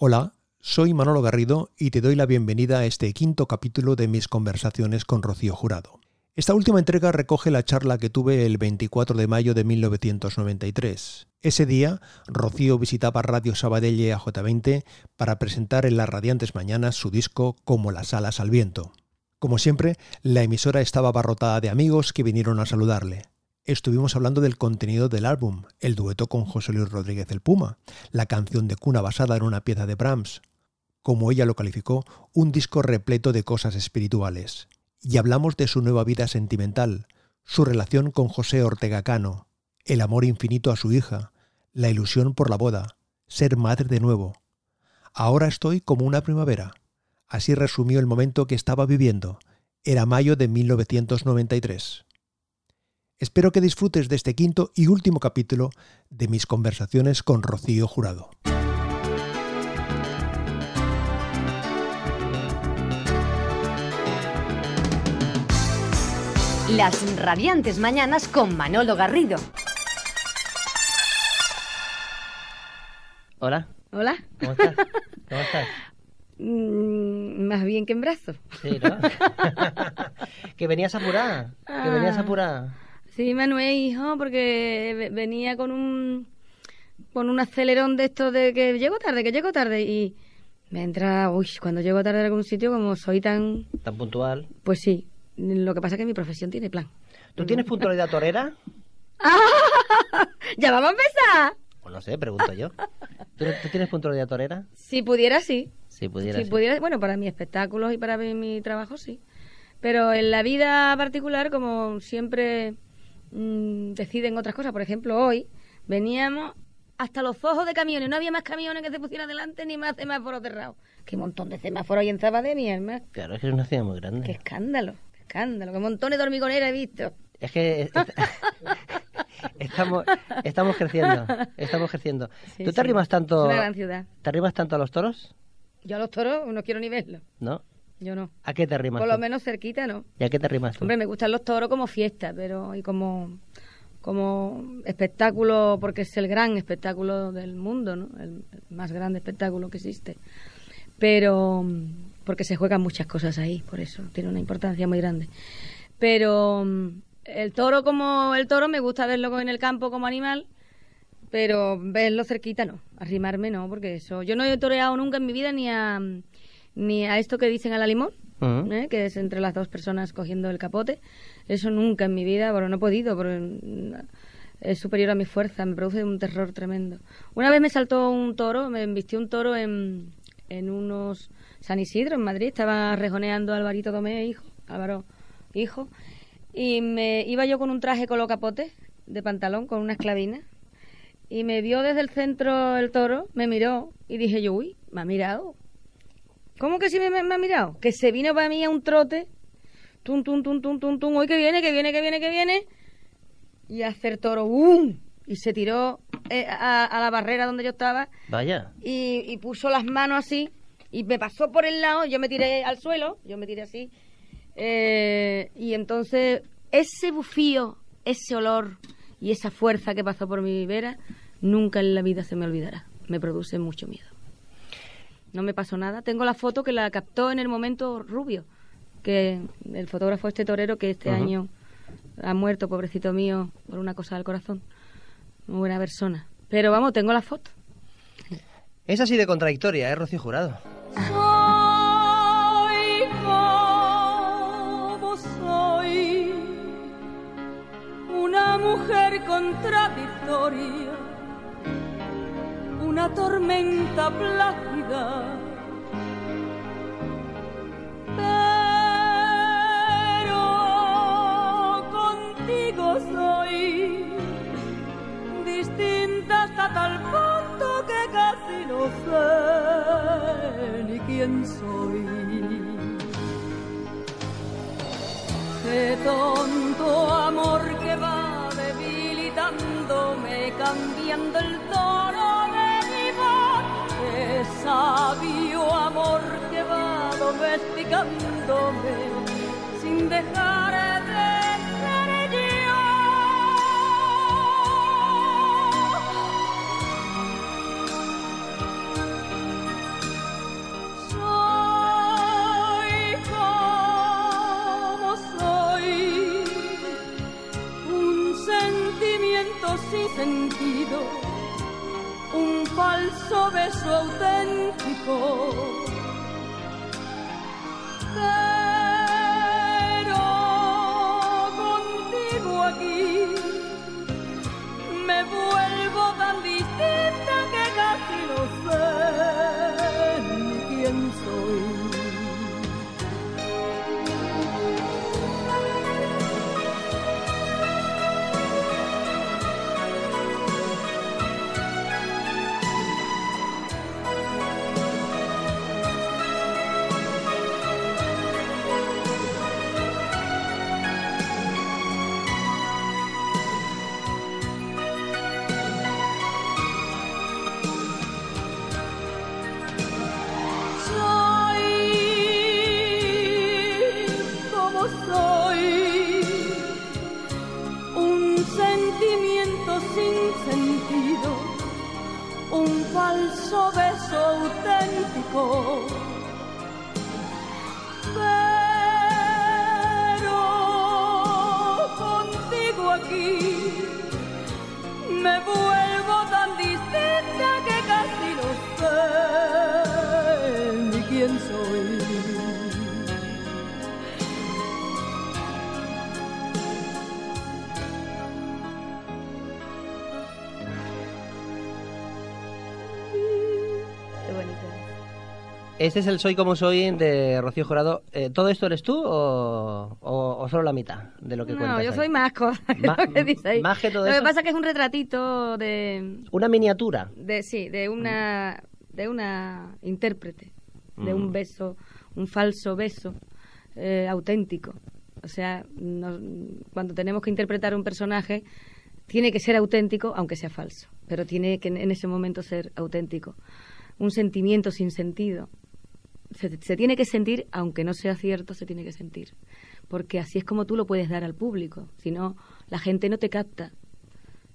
Hola, soy Manolo Garrido y te doy la bienvenida a este quinto capítulo de mis conversaciones con Rocío Jurado. Esta última entrega recoge la charla que tuve el 24 de mayo de 1993. Ese día, Rocío visitaba Radio Sabadell AJ20 para presentar en las radiantes mañanas su disco Como las alas al viento. Como siempre, la emisora estaba abarrotada de amigos que vinieron a saludarle. Estuvimos hablando del contenido del álbum, el dueto con José Luis Rodríguez el Puma, la canción de cuna basada en una pieza de Brahms, como ella lo calificó, un disco repleto de cosas espirituales y hablamos de su nueva vida sentimental, su relación con José Ortega Cano, el amor infinito a su hija, la ilusión por la boda, ser madre de nuevo. Ahora estoy como una primavera. Así resumió el momento que estaba viviendo. Era mayo de 1993. Espero que disfrutes de este quinto y último capítulo de mis conversaciones con Rocío Jurado. Las radiantes mañanas con Manolo Garrido. Hola. Hola. ¿Cómo estás? ¿Cómo estás? Mm, más bien que en brazos. Sí, ¿no? que venías apurada. Que venías Ah. apurada. Sí, Manuel, hijo, porque ve- venía con un con un acelerón de esto de que llego tarde, que llego tarde y me entra, uy, cuando llego tarde a algún sitio como soy tan, Tan puntual. pues sí, lo que pasa es que mi profesión tiene plan. ¿Tú tienes puntualidad torera? ¿Ya vamos a empezar? Pues no sé, pregunto yo. ¿Tú, tú tienes puntualidad torera? Si pudiera, sí. Si pudiera. Si sí. pudiera, bueno, para mis espectáculos y para mi, mi trabajo sí. Pero en la vida particular, como siempre mm, deciden otras cosas, por ejemplo, hoy veníamos hasta los ojos de camiones, no había más camiones que se pusieran delante ni más semáforos cerrados. Qué montón de semáforos hay en Zabadell, mi hermano. Claro, es que es una ciudad muy Qué grande. escándalo, qué escándalo, qué montones de hormigoneras he visto. Es que es- es- estamos, estamos creciendo. Estamos creciendo. Sí, ¿Tú sí. te arrimas tanto, Es una gran ciudad. te arrimas tanto a los toros? Yo a los toros no quiero ni verlos, ¿No? Yo no. ¿A qué te arrimas Por tú? lo menos cerquita no. ¿Y a qué te arrimas tú? Hombre, me gustan los toros como fiesta, pero y como como espectáculo, porque es el gran espectáculo del mundo, ¿no? El, más grande espectáculo que existe. Pero porque se juegan muchas cosas ahí, por eso tiene una importancia muy grande. Pero el toro como el toro me gusta verlo en el campo como animal, pero verlo cerquita no, arrimarme no, porque eso yo no he toreado nunca en mi vida ni a ni a esto que dicen a la limón. ¿eh? que es entre las dos personas cogiendo el capote. Eso nunca en mi vida, pero no he podido, porque mm, es superior a mi fuerza, me produce un terror tremendo. Una vez me saltó un toro, me embistió un toro en, en unos San Isidro, en Madrid, estaba rejoneando Alvarito Domé, hijo, Álvaro, hijo, y me iba yo con un traje con los capotes de pantalón, con unas clavinas, y me vio desde el centro el toro, me miró, y dije yo, uy, me ha mirado, ¿Cómo que sí me, ha mirado? Que se vino para mí a un trote. Tum, tum, tum, tum, tum, tum. Hoy que viene, que viene, que viene, que viene. Y hacer toro. ¡Bum! Y se tiró eh, a, a la barrera donde yo estaba Vaya. y, y puso las manos así. Y me pasó por el lado. Yo me tiré al suelo. Yo me tiré así. Eh, y entonces ese bufío, ese olor y esa fuerza que pasó por mi vera, nunca en la vida se me olvidará. Me produce mucho miedo. No me pasó nada. Tengo la foto que la captó en el momento Rubio, que el fotógrafo este torero que este año ha muerto, pobrecito mío, por una cosa del corazón. Muy buena persona. Pero vamos, tengo la foto. Es así de contradictoria, ¿eh, Rocío Jurado? Soy como soy, una mujer contradictoria, una tormenta plácida. Pero contigo soy distinta hasta tal punto que casi no sé ni quién soy. Qué tonto amor que va debilitándome, cambiando el tono sabio amor que va domesticándome sin dejar de ser yo. Soy como soy, un sentimiento sin sentido falso beso auténtico. Este es el Soy como soy de Rocío Jurado. Eh, ¿Todo esto eres tú o, o- o solo la mitad de lo que No, cuentas? yo ahí? soy más cosas que Ma- lo que dice ahí. más que todo Lo eso. que pasa es que es un retratito de, Una miniatura. de sí, de una de una intérprete, de Mm. un beso, un falso beso eh, auténtico. O sea, no- cuando tenemos que interpretar un personaje tiene que ser auténtico aunque sea falso, pero tiene que en ese momento ser auténtico. Un sentimiento sin sentido. Se, se tiene que sentir, aunque no sea cierto, se tiene que sentir. Porque así es como tú lo puedes dar al público. Si no, la gente no te capta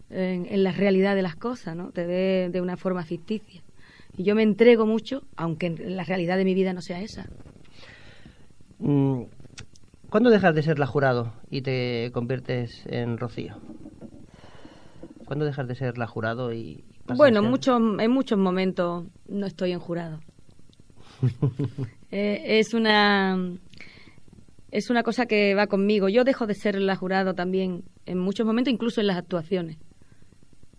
en, en la realidad de las cosas, ¿no? Te ve de una forma ficticia. Y yo me entrego mucho, aunque en la realidad de mi vida no sea esa. Mm, ¿Cuándo dejas de ser la jurado y te conviertes en Rocío? ¿Cuándo dejas de ser la jurado y Bueno, muchos, en muchos momentos no estoy en jurado. Eh, es una es una cosa que va conmigo. Yo dejo de ser la jurado también en muchos momentos, incluso en las actuaciones.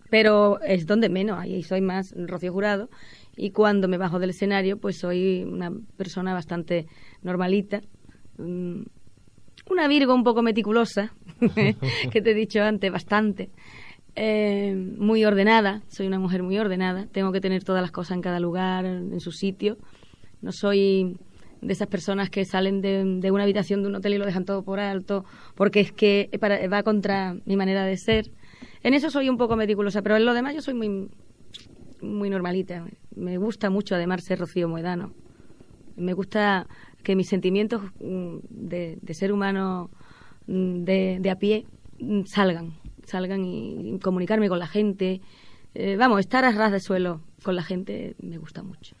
Pero es donde menos, ahí soy más Rocío Jurado. Y cuando me bajo del escenario, pues soy una persona bastante normalita. mm, Una Virgo un poco meticulosa, que te he dicho antes, bastante. Eh, muy ordenada, soy una mujer muy ordenada. Tengo que tener todas las cosas en cada lugar, en su sitio. No soy de esas personas que salen de, de una habitación de un hotel y lo dejan todo por alto, porque es que para- va contra mi manera de ser. En eso soy un poco meticulosa, pero en lo demás yo soy muy, muy normalita. Me gusta mucho además ser Rocío Moedano. Me gusta que mis sentimientos mm, de, de ser humano mm, de, de a pie mm, salgan, salgan y, comunicarme con la gente. Eh, vamos, estar a ras de suelo con la gente me gusta mucho.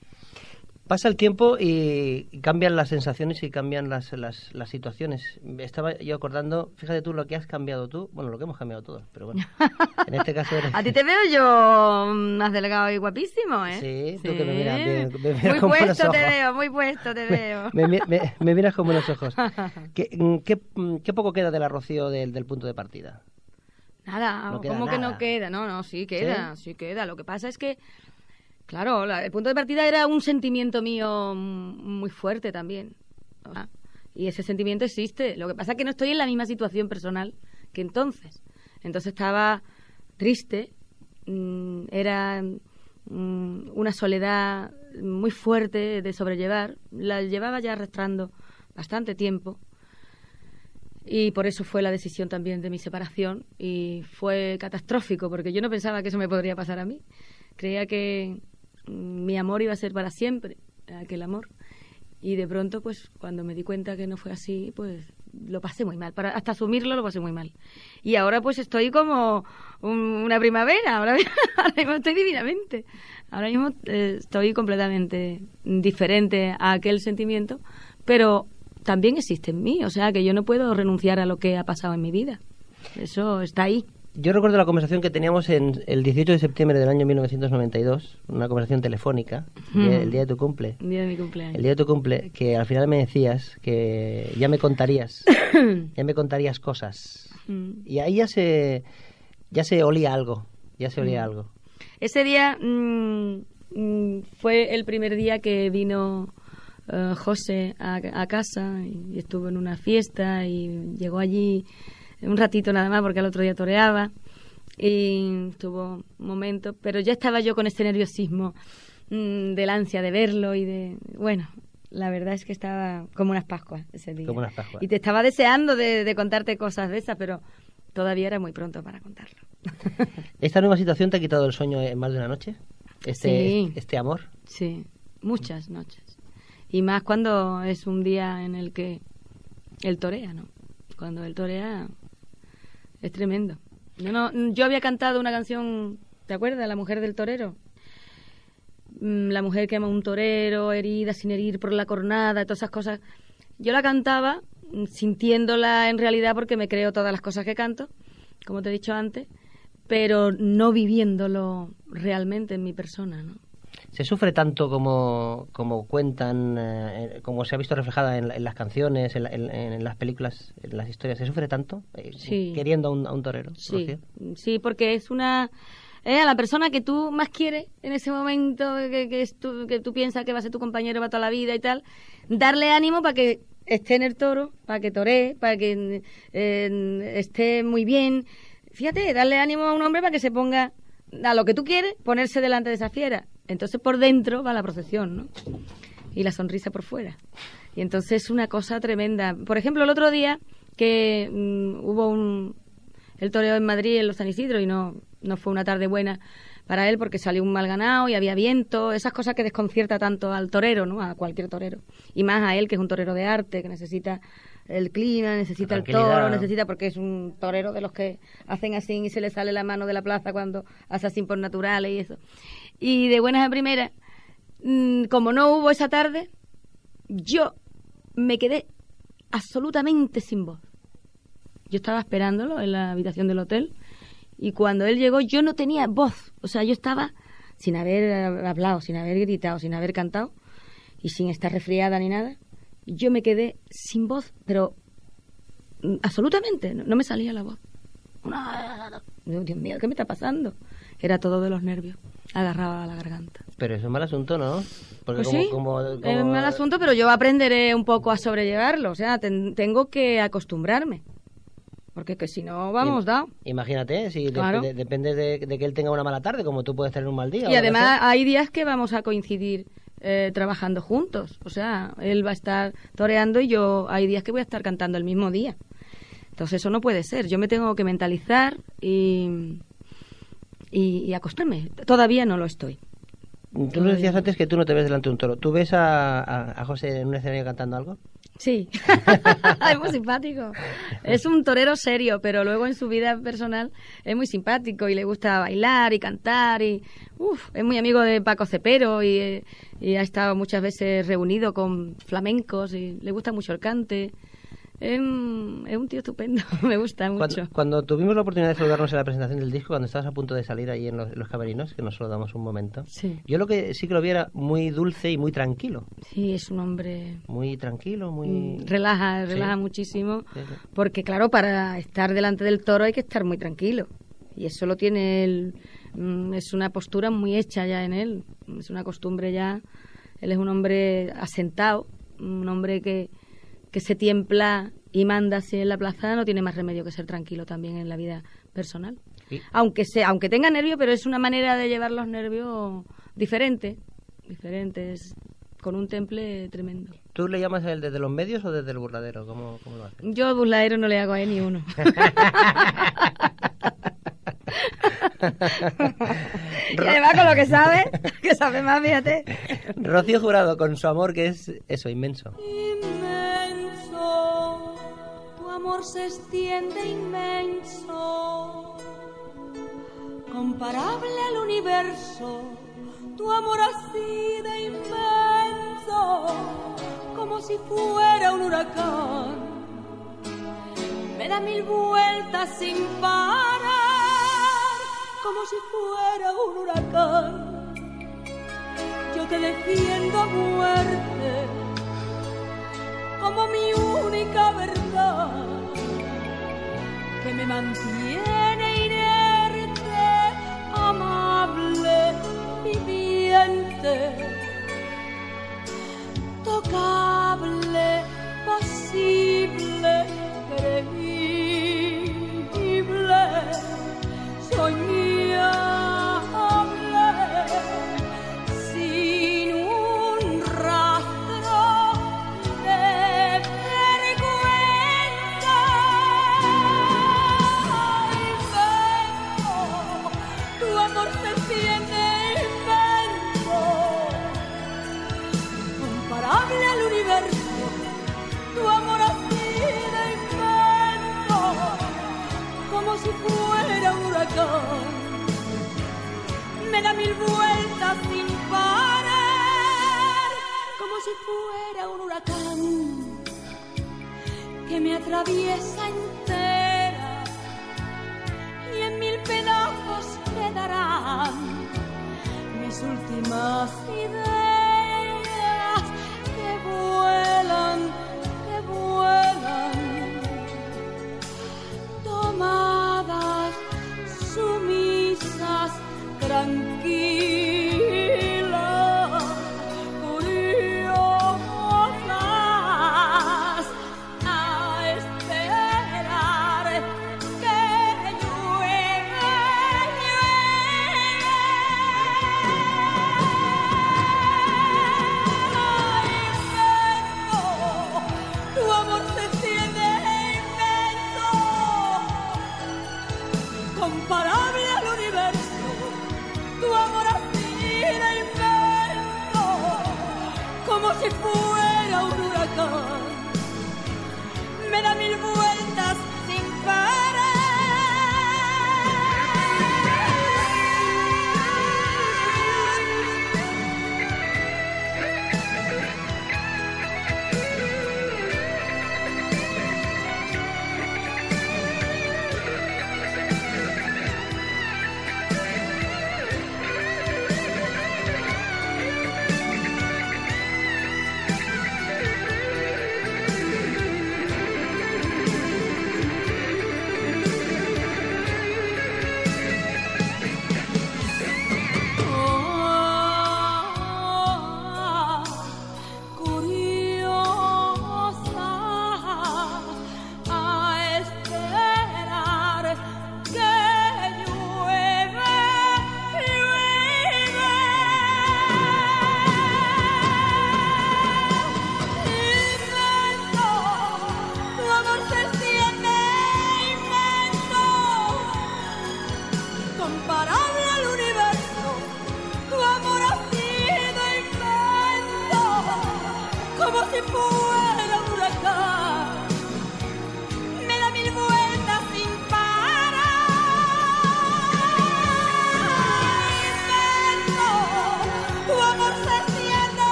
Pasa el tiempo y cambian las sensaciones y cambian las, las, las situaciones. Estaba yo acordando, fíjate tú lo que has cambiado tú, bueno, lo que hemos cambiado todos, pero bueno, en este caso eres... A ti te veo yo más delgado y guapísimo, ¿eh? Sí, tú que me miras bien, me miras muy puesto te ojos. veo, muy puesto te veo. me, me- me- me miras con buenos ojos. ¿Qué, mm, qué, mm, qué poco queda de la Rocío del, del punto de partida? Nada, No ¿cómo que no queda? No, no, sí queda, ¿Sí? queda. Lo que pasa es que, claro, la- el punto de partida era un sentimiento mío muy fuerte también. Y ese sentimiento existe. Lo que pasa es que no estoy en la misma situación personal que entonces. Entonces estaba triste, mm, era mm, una soledad muy fuerte de sobrellevar. La llevaba ya arrastrando bastante tiempo. Y por eso fue la decisión también de mi separación y fue catastrófico porque yo no pensaba que eso me podría pasar a mí. Creía que mi amor iba a ser para siempre, aquel amor. Y de pronto, pues cuando me di cuenta que no fue así, pues lo pasé muy mal. Para, hasta asumirlo lo pasé muy mal. Y ahora pues estoy como un- una primavera, ahora, ahora mismo estoy divinamente. Ahora mismo eh, estoy completamente diferente a aquel sentimiento, pero también existe en mí, o sea que yo no puedo renunciar a lo que ha pasado en mi vida. Eso está ahí. Yo recuerdo la conversación que teníamos en el 18 de septiembre del año 1992, una conversación telefónica, el día- el día de tu cumple. El día de mi cumpleaños. El día de tu cumple, que al final me decías que ya me contarías, ya me contarías cosas. Mm. Y ahí ya se, ya se olía algo, ya se olía algo. Ese día mm, mm, fue el primer día que vino eh, José a, a casa y estuvo en una fiesta y llegó allí un ratito nada más porque al otro día toreaba y tuvo un momento, pero ya estaba yo con este nerviosismo mm, del ansia de verlo y de, bueno, la verdad es que estaba como unas Pascuas ese día. Como unas Pascuas. Y te estaba deseando de, de contarte cosas de esas, pero todavía era muy pronto para contarlo. ¿Esta nueva situación te ha quitado el sueño en más de una noche? Este, Sí. este amor. Sí, muchas noches. Y más cuando es un día en el que él torea, ¿no? Cuando él torea es tremendo. Yo, no, yo había cantado una canción, ¿te acuerdas? La mujer del torero. Mm, La mujer que ama a un torero, herida sin herir por la cornada, todas esas cosas. Yo la cantaba mm, sintiéndola en realidad porque me creo todas las cosas que canto, como te he dicho antes, pero no viviéndolo realmente en mi persona, ¿no? ¿Se sufre tanto como, como cuentan, eh, como se ha visto reflejada en, en las canciones, en, la- en- en las películas, en las historias? ¿Se sufre tanto eh, Sí. queriendo a un, a un torero? Sí, Rocío? sí, porque es una es a la persona que tú más quieres en ese momento que, que, es tu- que tú piensas que va a ser tu compañero para toda la vida y tal, darle ánimo para que esté en el toro, para que toree, para que eh, esté muy bien. Fíjate, darle ánimo a un hombre para que se ponga a lo que tú quieres, ponerse delante de esa fiera. Entonces por dentro va la procesión, ¿no? y la sonrisa por fuera. Y entonces es una cosa tremenda. Por ejemplo, el otro día que mm, hubo un, el toreo en Madrid, en los San Isidro, y no, no fue una tarde buena para él porque salió un mal ganado y había viento, esas cosas que desconcierta tanto al torero, ¿no? A cualquier torero. Y más a él, que es un torero de arte, que necesita el clima, necesita el toro, necesita porque es un torero de los que hacen así y se le sale la mano de la plaza cuando hace así por naturales y eso. Y de buenas a primeras, mm, como no hubo esa tarde, yo me quedé absolutamente sin voz. Yo estaba esperándolo en la habitación del hotel y cuando él llegó yo no tenía voz. O sea, yo estaba sin haber hablado, sin haber gritado, sin haber cantado y sin estar resfriada ni nada. Yo me quedé sin voz, pero mm, absolutamente, no, no me salía la voz. Dios mío, ¿qué me está pasando? Era todo de los nervios, agarraba a la garganta. Pero eso es mal asunto, ¿no? Porque Pues como, sí, como- es como- un mal asunto, pero yo aprenderé un poco a sobrellevarlo. O sea, ten- tengo que acostumbrarme. Porque que si no, vamos, dado. Imagínate, si Claro. de- depende de, de que él tenga una mala tarde, como tú puedes tener un mal día. Y además hay días que vamos a coincidir eh, trabajando juntos. O sea, él va a estar toreando y yo hay días que voy a estar cantando el mismo día. Entonces eso no puede ser. Yo me tengo que mentalizar y, y, y acostarme. Todavía no lo estoy. Tú nos decías antes que tú no te ves delante de un toro. ¿Tú ves a, a- a José en un escenario cantando algo? Sí, es muy simpático. Es un torero serio, pero luego en su vida personal es muy simpático y le gusta bailar y cantar y uf, es muy amigo de Paco Cepero y, eh, y ha estado muchas veces reunido con flamencos y le gusta mucho el cante. Es, un- tío estupendo, me gusta mucho. Cuando, cuando tuvimos la oportunidad de saludarnos en la presentación del disco, cuando estabas a punto de salir ahí en los, en los camerinos, que nos saludamos un momento, Sí. yo lo que sí que lo vi era muy dulce y muy tranquilo. Sí, es un hombre Muy tranquilo, muy... Mm, relaja, Sí. relaja muchísimo, Sí, porque claro, para estar delante del toro hay que estar muy tranquilo. Y eso lo tiene él, mm, es una postura muy hecha ya en él, es una costumbre ya. Él es un hombre asentado, un hombre que, que se tiempla y manda así en la plaza, no tiene más remedio que ser tranquilo también en la vida personal. Aunque, sea, aunque tenga nervios, pero es una manera de llevar los nervios diferente, diferente, es con un temple tremendo. ¿Tú le llamas a él desde los medios o desde el burladero? ¿Cómo, cómo lo haces? Yo burladero no le hago a él ni uno. y además con lo que sabe, que sabe más, fíjate. Rocío Jurado, con su amor que es eso, inmenso. Inmenso, tu amor se extiende inmenso, comparable al universo, tu amor así de inmenso, como si fuera un huracán, me da mil vueltas sin parar. como si fuera un huracán. Yo te defiendo a muerte como mi única verdad que me mantiene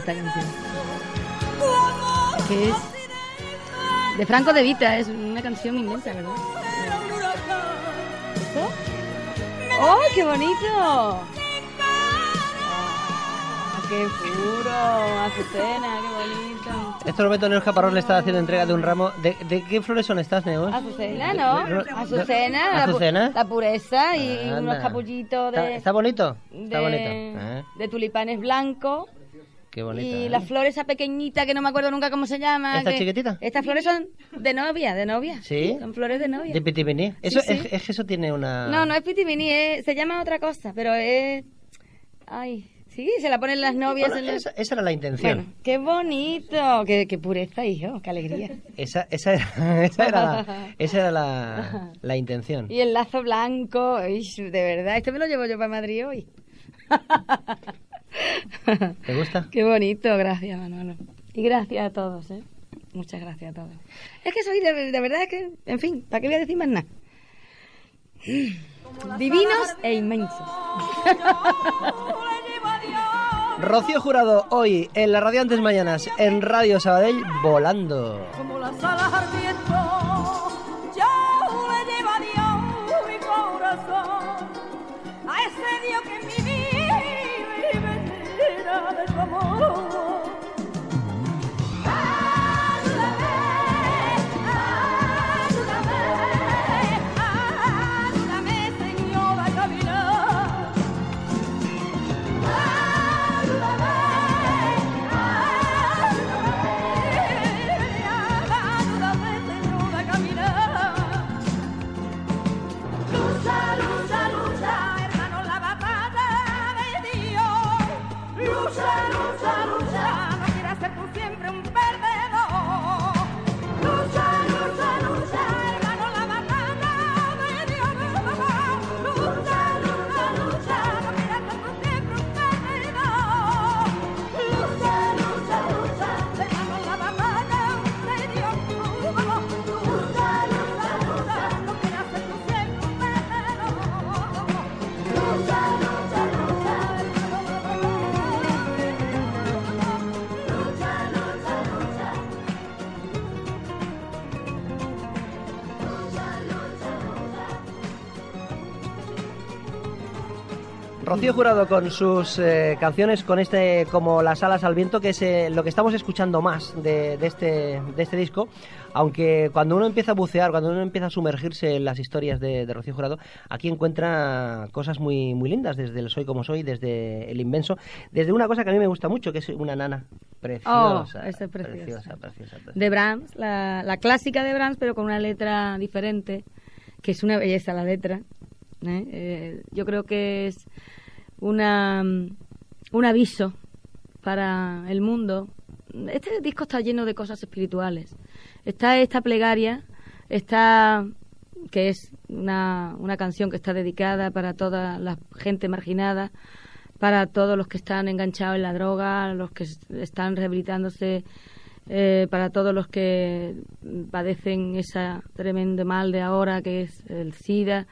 esta canción. Que es de Franco de Vita, es una canción inmensa, ¿verdad? ¿Esto? ¡Oh, qué bonito! Ah, ¡Qué puro! Azucena, qué bonito. En este momento Neus Caparrós le está haciendo entrega de un ramo. ¿De, de qué flores son estas, Neus? Azucena, ¿no? No, Azucena, la pu- ¿Azucena? La, pureza y Anda. unos capullitos ¿Está, de, está bonito? Está de, bonito. Ah, de tulipanes blancos. Qué. Y ¿eh? la flor esa pequeñita que no me acuerdo nunca cómo se llama. ¿Esta que- chiquitita? Estas flores son de novia, de novia. ¿Sí? Son flores de novia. De pitipini. Eso, Sí, sí. Es, es que eso tiene una... No, no es pitibini, es- se llama otra cosa, pero es... Ay, sí, se la ponen las novias Bueno, en los... esa, esa era la intención. Bueno, qué bonito, qué, qué pureza, hijo, qué alegría. Esa, esa era, esa era, la, esa era la, la intención. Y el lazo blanco, de verdad, este me lo llevo yo para Madrid hoy. ¿Te gusta? Qué bonito, gracias Manolo. Y gracias a todos, ¿eh? Muchas gracias a todos. Es que soy de, de verdad que, en fin, ¿para qué voy a decir más nada? Divinos e inmensos. Rocío Jurado, hoy en las Radiantes Mañanas, en Radio Sabadell, volando. como las alas ardiendo amor. Rocío Jurado con sus eh, canciones, con este como Las alas al viento, que es eh, lo que estamos escuchando más de, de este, de este disco. Aunque cuando uno empieza a bucear, cuando uno empieza a sumergirse en las historias de, de Rocío Jurado, aquí encuentra cosas muy, muy lindas, desde el Soy como soy, desde el inmenso, desde una cosa que a mí me gusta mucho, que es una nana preciosa. Oh, es preciosa. preciosa, preciosa, preciosa. de Brahms, la, la clásica de Brahms, pero con una letra diferente, que es una belleza la letra. ¿eh? Eh, yo creo que es una, mm, un aviso para el mundo. Este disco está lleno de cosas espirituales. Está esta plegaria, está que es una, una canción que está dedicada para toda la gente marginada, para todos los que están enganchados en la droga, los que es- están rehabilitándose, eh, para todos los que padecen ese tremendo mal de ahora que es el SIDA.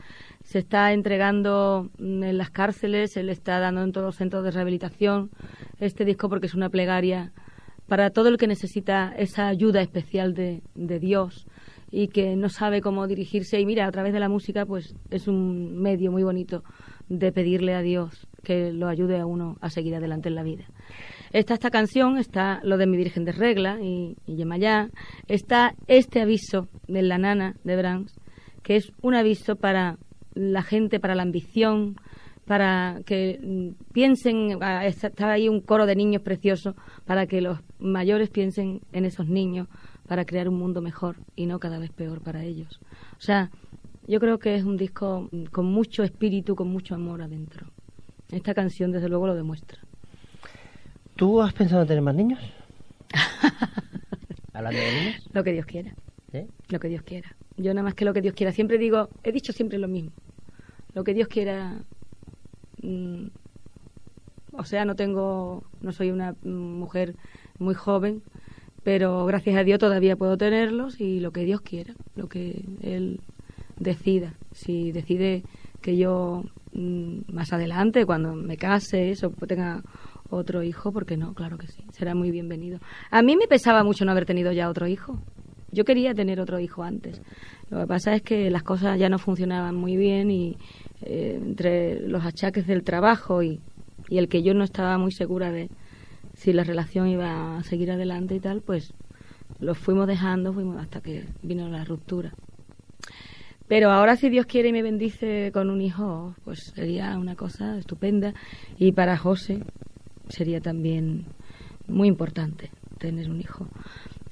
Se está entregando mm, en las cárceles, se le está dando en todos los centros de rehabilitación este disco porque es una plegaria para todo el que necesita esa ayuda especial de, de Dios y que no sabe cómo dirigirse y mira a través de la música pues es un medio muy bonito de pedirle a Dios que lo ayude a uno a seguir adelante en la vida. Está esta canción, está lo de mi Virgen de Regla y, y Yemayá, está este aviso de la nana de Brahms, que es un aviso para la gente, para la ambición, para que mm, piensen, está ahí un coro de niños precioso, para que los mayores piensen en esos niños, para crear un mundo mejor y no cada vez peor para ellos. O sea, yo creo que es un disco mm, con mucho espíritu, con mucho amor adentro. Esta canción, desde luego, lo demuestra. ¿Tú has pensado en tener más niños? Hablando de niños, Lo que Dios quiera, lo que Dios quiera. Yo nada más que lo que Dios quiera. Siempre digo, he dicho siempre lo mismo. Lo que Dios quiera. mm, o sea, no tengo, no soy una mujer muy joven, pero gracias a Dios todavía puedo tenerlos y lo que Dios quiera, lo que Él decida. Si decide que yo mm, más adelante, cuando me case, eso, tenga otro hijo, ¿por qué no? Claro que sí, será muy bienvenido. A mí me pesaba mucho no haber tenido ya otro hijo. Yo quería tener otro hijo antes. Lo que pasa es que las cosas ya no funcionaban muy bien y eh, entre los achaques del trabajo y, y el que yo no estaba muy segura de si la relación iba a seguir adelante y tal, pues lo fuimos dejando, fuimos hasta que vino la ruptura. Pero ahora si Dios quiere y me bendice con un hijo, pues sería una cosa estupenda. Y para José sería también muy importante tener un hijo.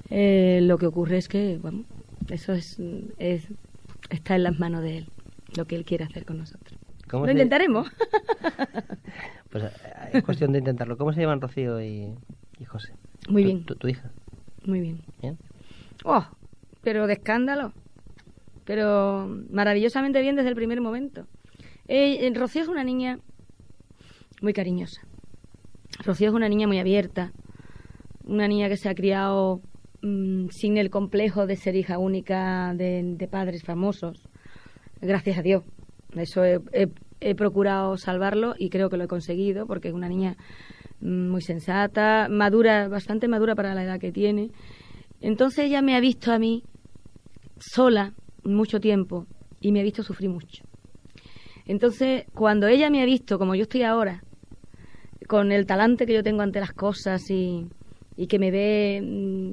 Eh, lo que ocurre es que, bueno, eso es, es- está en las manos de él, lo que él quiere hacer con nosotros. ¿Cómo Lo se- intentaremos. Pues eh, es cuestión de intentarlo. ¿Cómo se llaman Rocío y, y José? Muy bien. Tu, tu hija. Muy bien. ¿Bien? Oh, pero de escándalo. Pero maravillosamente bien desde el primer momento. Eh, eh, Rocío es una niña muy cariñosa. Rocío es una niña muy abierta. Una niña que se ha criado mm, sin el complejo de ser hija única de, padres famosos. Gracias a Dios. Eso he procurado salvarlo y creo que lo he conseguido porque es una niña mm, muy sensata, madura, bastante madura para la edad que tiene. Entonces ella me ha visto a mí sola mucho tiempo y me ha visto sufrir mucho. Entonces, cuando ella me ha visto como yo estoy ahora, con el talante que yo tengo ante las cosas y, y que me ve mm,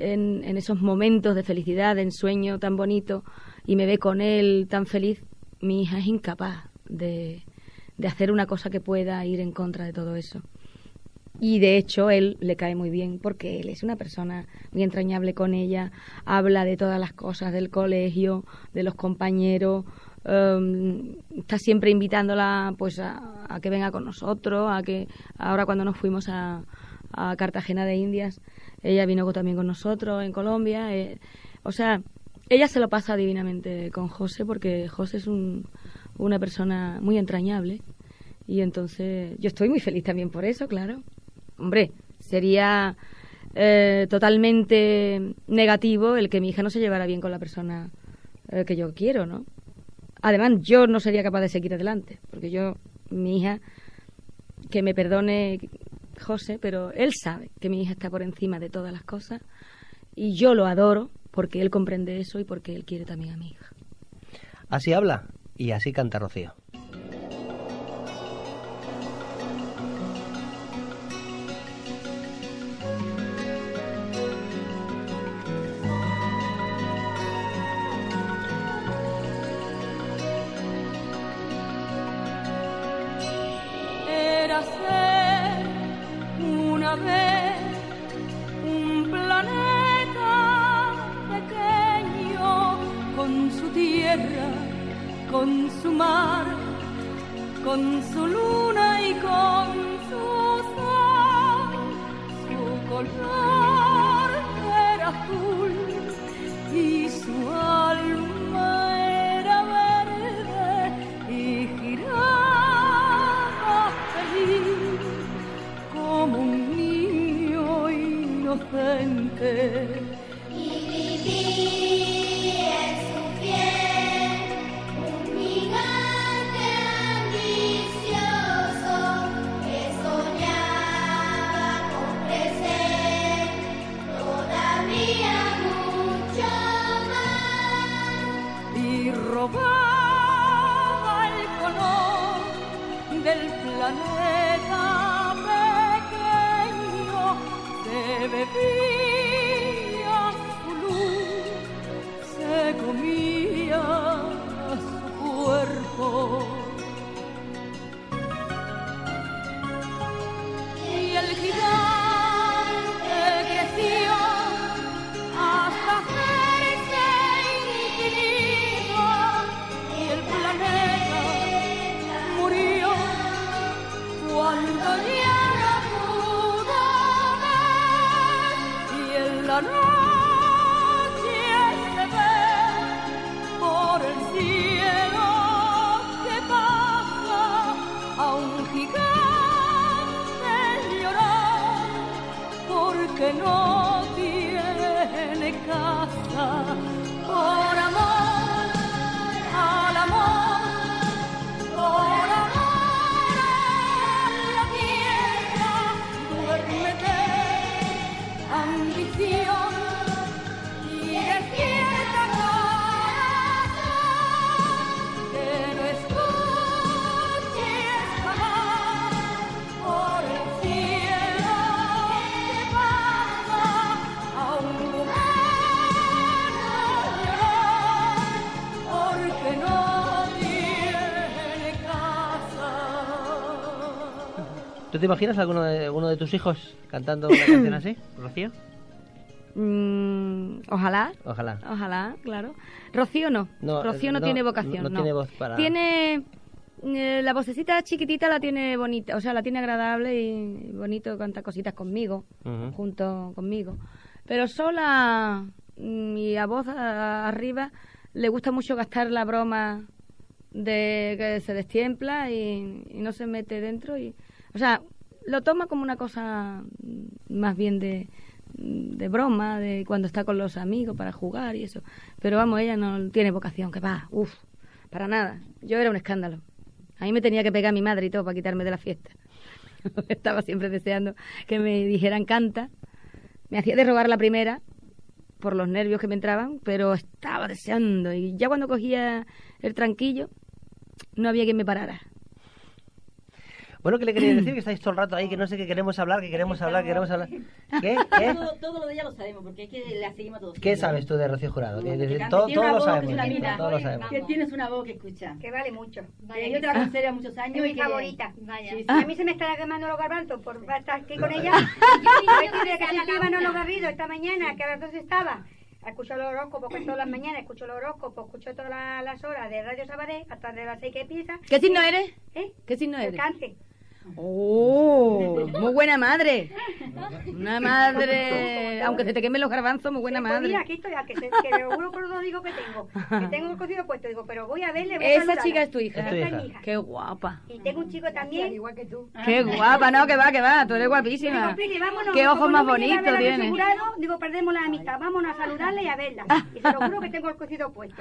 en, esos momentos de felicidad, de ensueño tan bonito, y me ve con él tan feliz, mi hija es incapaz de, de hacer una cosa que pueda ir en contra de todo eso. Y de hecho, él le cae muy bien porque él es una persona muy entrañable con ella, habla de todas las cosas del colegio, de los compañeros, em, está siempre invitándola pues a, a que venga con nosotros, a que ahora cuando nos fuimos a, a Cartagena de Indias, ella vino también con nosotros en Colombia. eh, o sea, ella se lo pasa divinamente con José porque José es un, una persona muy entrañable y entonces yo estoy muy feliz también por eso, claro. Hombre, sería eh, totalmente negativo el que mi hija no se llevara bien con la persona eh, que yo quiero, ¿no? Además, yo no sería capaz de seguir adelante, porque yo, mi hija, que me perdone José, pero él sabe que mi hija está por encima de todas las cosas y yo lo adoro porque él comprende eso y porque él quiere también a mi hija. Así habla y así canta Rocío. Inocente. Te imaginas alguno de, alguno de tus hijos cantando una canción así, Rocío? Mm, ojalá, Ojalá. ojalá, claro. Rocío no, No, Rocío no, no, tiene vocación. no No, tiene voz para- Tiene eh, la vocecita chiquitita la tiene bonita, o sea, la tiene agradable y bonito, canta cositas conmigo, junto conmigo. Pero sola mm, y a voz a- arriba le gusta mucho gastar la broma de que se destiempla y, y no se mete dentro y o sea lo toma como una cosa más bien de, de broma de cuando está con los amigos para jugar y eso. Pero vamos ella no tiene vocación que va uff para nada. Yo era un escándalo. A mí me tenía que pegar mi madre y todo para quitarme de la fiesta. Estaba siempre deseando que me dijeran canta. Me hacía de robar la primera por los nervios que me entraban, pero estaba deseando. Y ya cuando cogía el tranquillo, no había quien me parara. Bueno, ¿qué le queréis decir? Que estáis todo el rato ahí, que no sé qué queremos hablar, que queremos hablar, que queremos hablar. ¿Qué? ¿Qué? Todo, todo lo de ella lo sabemos, porque es que la seguimos todos. ¿Qué sabes tú de Rocío Jurado? Que Que todo, todo lo sabemos. todo lo sabemos. Que tienes una voz que escucha. Que vale mucho. Que yo te la considero muchos años Es mi y que... favorita. Vaya. Sí, sí. A mí se me estará quemando los garbanzos por estar aquí con ella. Yo tuve que sentir Manolo Garrido esta mañana, que a las dos estaba. Escucho el horóscopo, que todas las mañanas escucho el horóscopo, escucho todas la- las horas de Radio Sabadell hasta de las seis que empieza. ¿Qué signo eres? ¿Eh? ¿Qué signo El eres? cáncer. ¡Oh! Muy buena madre. Una madre, aunque se te quemen los garbanzos, muy buena Pues madre. mira, aquí estoy, a que, se, que por lo digo que tengo. Que tengo el cocido puesto, digo, pero voy a verle. Voy a Esa saludarla. chica es tu hija. Es tu Esta hija. mi hija. Qué guapa. Y tengo un chico también. Igual que tú. Qué guapa, no, que va, que va. Tú eres Digo, guapísima. Pili, vámonos. Qué ojos más bonitos tienes. digo, perdemos la amistad. Vámonos a saludarle y a verla. Y se lo juro que tengo el cocido puesto.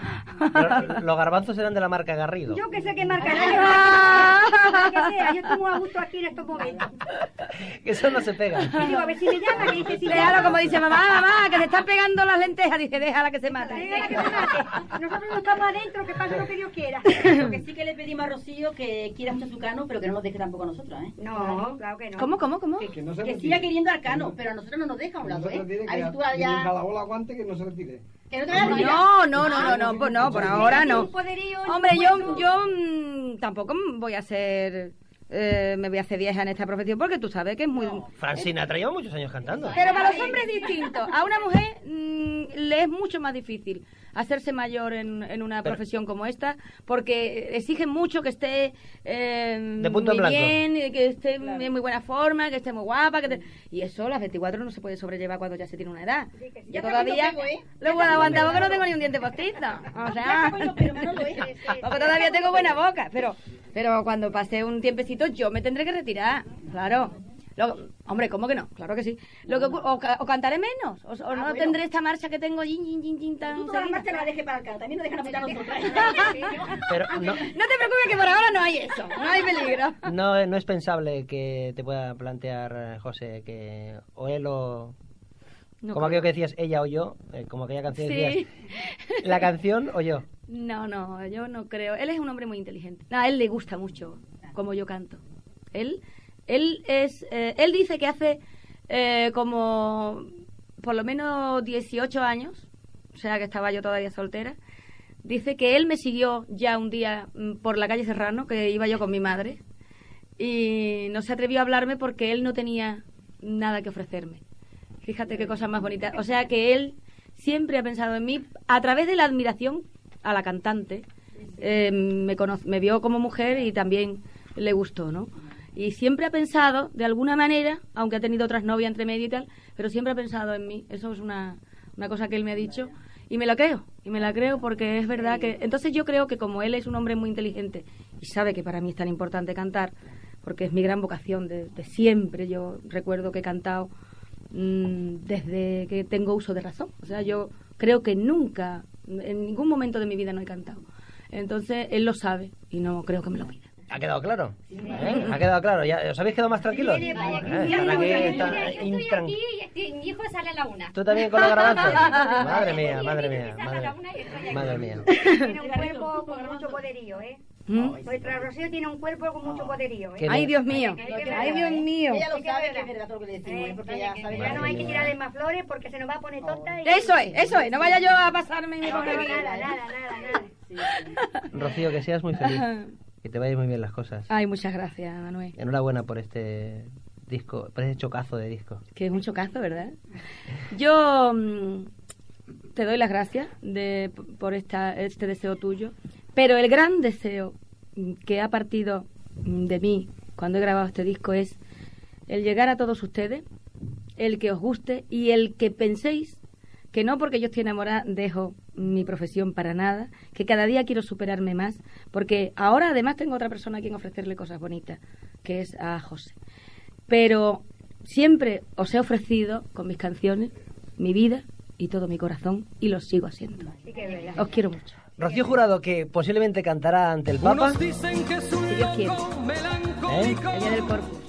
Pero los garbanzos eran de la marca Garrido. Yo que sé qué marca Ah. que sea, yo muy a gusto aquí en estos momentos. Que eso no se pega. Y digo, a ver si me llama, que dice si Déjalo como dice mamá, mamá, que se están pegando las lentejas. Dice, déjala que se mate. Déjala que se mate. Nosotros no estamos adentro, que pase lo que Dios quiera. Lo que sí que le pedimos a Rocío que quiera mucho a su cano, pero que no nos deje tampoco a nosotros, ¿eh? No, claro que no. ¿Cómo, cómo, cómo? Que no se Que siga queriendo al cano, pero a nosotros no nos deja a un lado, ¿eh? A ver si tú a- ya... cada bola aguante que no se retire. Que no te vayas a tirar. No, no, no, no, no, pues no, por ahora no. Hombre, yo, yo mm, tampoco voy a ser, eh, me voy a hacer vieja en esta profesión porque tú sabes que es muy... Francina ha lleva muchos años cantando. Pero para los hombres es distinto. A una mujer mm, le es mucho más difícil hacerse mayor en, en una Pero- profesión como esta porque exigen mucho que esté eh, De punto en muy blanco. bien, y que esté en muy buena forma, que esté muy guapa. Que te- Y eso, las 24 no se puede sobrellevar cuando ya se tiene una edad. Sí, que sí. Yo Ya todavía tengo, ¿eh? lo puedo aguantar porque no tengo ni un diente postizo. O sea, porque todavía tengo buena boca. Pero, pero cuando pase un tiempecito yo me tendré que retirar. Claro. Lo- hombre, ¿cómo que no? Claro que sí. Lo que, o, o cantaré menos. O, o no bueno. tendré esta marcha que tengo yin, yin, yin, yin, tan Tú toda la seguida. marcha no la dejes para el cano, también nos dejan apuntar a nosotros. Pero no, No te preocupes que por ahora no hay eso. No hay peligro. no, no es pensable que te pueda plantear, eh, José, que o él o... No como creo. aquello que decías ella o yo, eh, como aquella canción Sí. decías, la canción o yo. No, no, yo no creo. Él es un hombre muy inteligente. A él le gusta mucho como yo canto. Él, él es, eh, él dice que hace eh, como por lo menos 18 años, o sea que estaba yo todavía soltera. Dice que él me siguió ya un día mm, por la calle Serrano, que iba yo con mi madre, y no se atrevió a hablarme porque él no tenía nada que ofrecerme. Fíjate qué cosa más bonita. O sea que él siempre ha pensado en mí a través de la admiración a la cantante. eh, me, cono- me vio como mujer y también le gustó, ¿no? Y siempre ha pensado, de alguna manera, aunque ha tenido otras novias entre medio y tal, pero siempre ha pensado en mí. Eso es una, una cosa que él me ha dicho y me la creo. Y me la creo porque es verdad que... Entonces yo creo que como él es un hombre muy inteligente y sabe que para mí es tan importante cantar, porque es mi gran vocación de, de siempre, yo recuerdo que he cantado mm, desde que tengo uso de razón. O sea, yo creo que nunca, en ningún momento de mi vida no he cantado. Entonces, él lo sabe y no creo que me lo pida. ¿Ha quedado claro? ¿Eh? ¿Ha quedado claro? ¿Ya, ¿Os habéis quedado más tranquilos? Viene, vaya, Eh, que están aquí, que están viene, Yo estoy intran- aquí y estoy- mi hijo sale a la una. ¿Tú también con los garbanzos? Madre Sí, mía, sí, madre sí, mía, sale a madre, la una y estoy aquí. madre mía. Tiene un cuerpo con mucho poderío, ¿eh? ¿Mm? Nuestra Rocío tiene un cuerpo con mucho poderío, ¿eh? ¿Qué Ay, Dios mío. Ay, Dios ¿eh? mío. Ella lo sabe que es verdad todo lo que le decimos, Eh, ¿eh? porque ella sabe ya no hay que tirarle más flores porque se nos va a poner tonta y... Eso es, eso es. No vaya yo a pasarme me No, no, aquí. nada, nada, nada, nada. Rocío, que seas muy feliz. Que te vayan muy bien las cosas. Ay, muchas gracias, Manuel. Enhorabuena por este disco, por ese chocazo de disco. Que es un chocazo, ¿verdad? Yo mm, te doy las gracias de, por esta, este deseo tuyo, pero el gran deseo que ha partido mm, de mí cuando he grabado este disco es el llegar a todos ustedes, el que os guste y el que penséis que no porque yo estoy enamorada dejo mi profesión para nada, que cada día quiero superarme más, porque ahora además tengo otra persona a quien ofrecerle cosas bonitas, que es a José. Pero siempre os he ofrecido con mis canciones mi vida y todo mi corazón y lo sigo haciendo. Os quiero mucho. Rocío Jurado, que posiblemente cantará ante el Papa. Si Dios quiere. ¿Eh? El día del Corpus.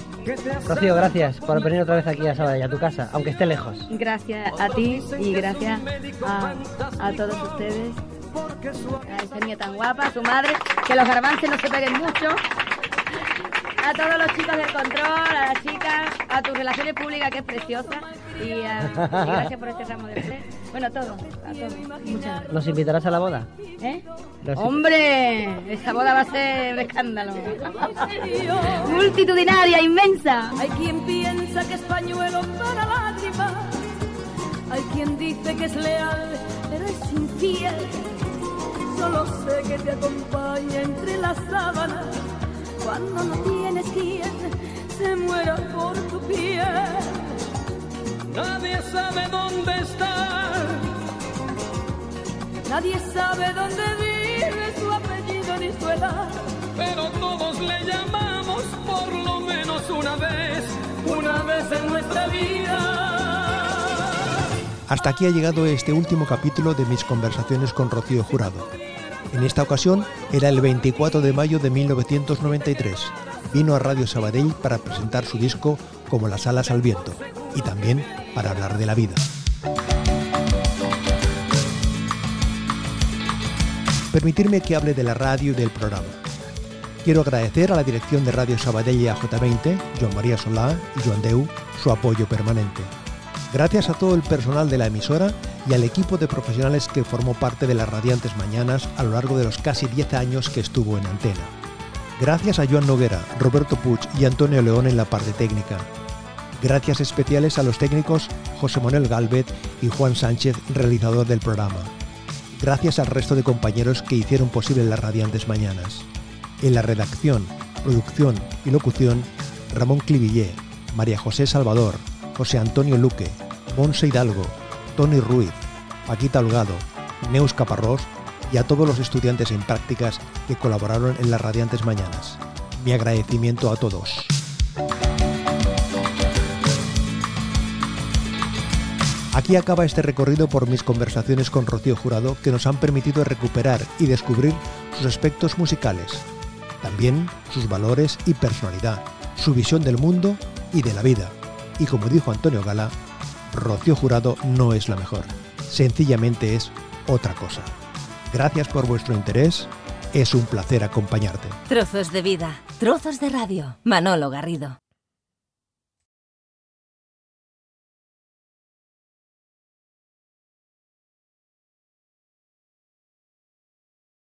Rocío, gracias por venir otra vez aquí a Sabadell, a tu casa, aunque esté lejos. Gracias a ti y gracias a, a todos ustedes A esa niña tan guapa, a su madre, que los garbances no se peguen mucho. A todos los chicos del control, a las chicas, a tus relaciones públicas, que es preciosa. Y, a- y gracias por este ramo de flores. Bueno, a todos, a todos. ¿Nos invitarás a la boda? ¿Eh? Los- ¡Hombre! Esa boda va a ser un escándalo. Multitudinaria, inmensa. Hay quien piensa que es pañuelo para lágrimas. Hay quien dice que es leal, pero es infiel. Solo sé que te acompaña entre las sábanas. Cuando no tienes quien se muera por tu piel. Nadie sabe dónde está. Nadie sabe dónde vive su apellido ni su edad. Pero todos le llamamos por lo menos una vez, una vez en nuestra vida. Hasta aquí ha llegado este último capítulo de mis conversaciones con Rocío Jurado. En esta ocasión era el 24 de mayo de 1993. Vino a Radio Sabadell para presentar su disco Como las alas al viento y también para hablar de la vida. Permitirme que hable de la radio y del programa. Quiero agradecer a la dirección de Radio Sabadell y a J20, Joan María Solá y Joan Deu, su apoyo permanente. Gracias a todo el personal de la emisora y al equipo de profesionales que formó parte de las radiantes mañanas a lo largo de los casi 10 años que estuvo en antena. Gracias a Joan Noguera, Roberto Puig y Antonio León en la parte técnica. Gracias especiales a los técnicos José Manuel Galvez y Juan Sánchez, realizador del programa. Gracias al resto de compañeros que hicieron posible las radiantes mañanas. En la redacción, producción y locución, Ramón Clivillé, María José Salvador, José Antonio Luque, Monse Hidalgo, Tony Ruiz, Paquita Holgado, Neus Caparrós y a todos los estudiantes en prácticas que colaboraron en las radiantes mañanas. Mi agradecimiento a todos. Aquí acaba este recorrido por mis conversaciones con Rocío Jurado que nos han permitido recuperar y descubrir sus aspectos musicales, también sus valores y personalidad, su visión del mundo y de la vida. Y como dijo Antonio Gala, Rocío Jurado no es la mejor, sencillamente es otra cosa. Gracias por vuestro interés, es un placer acompañarte. Trozos de vida, trozos de radio. Manolo Garrido.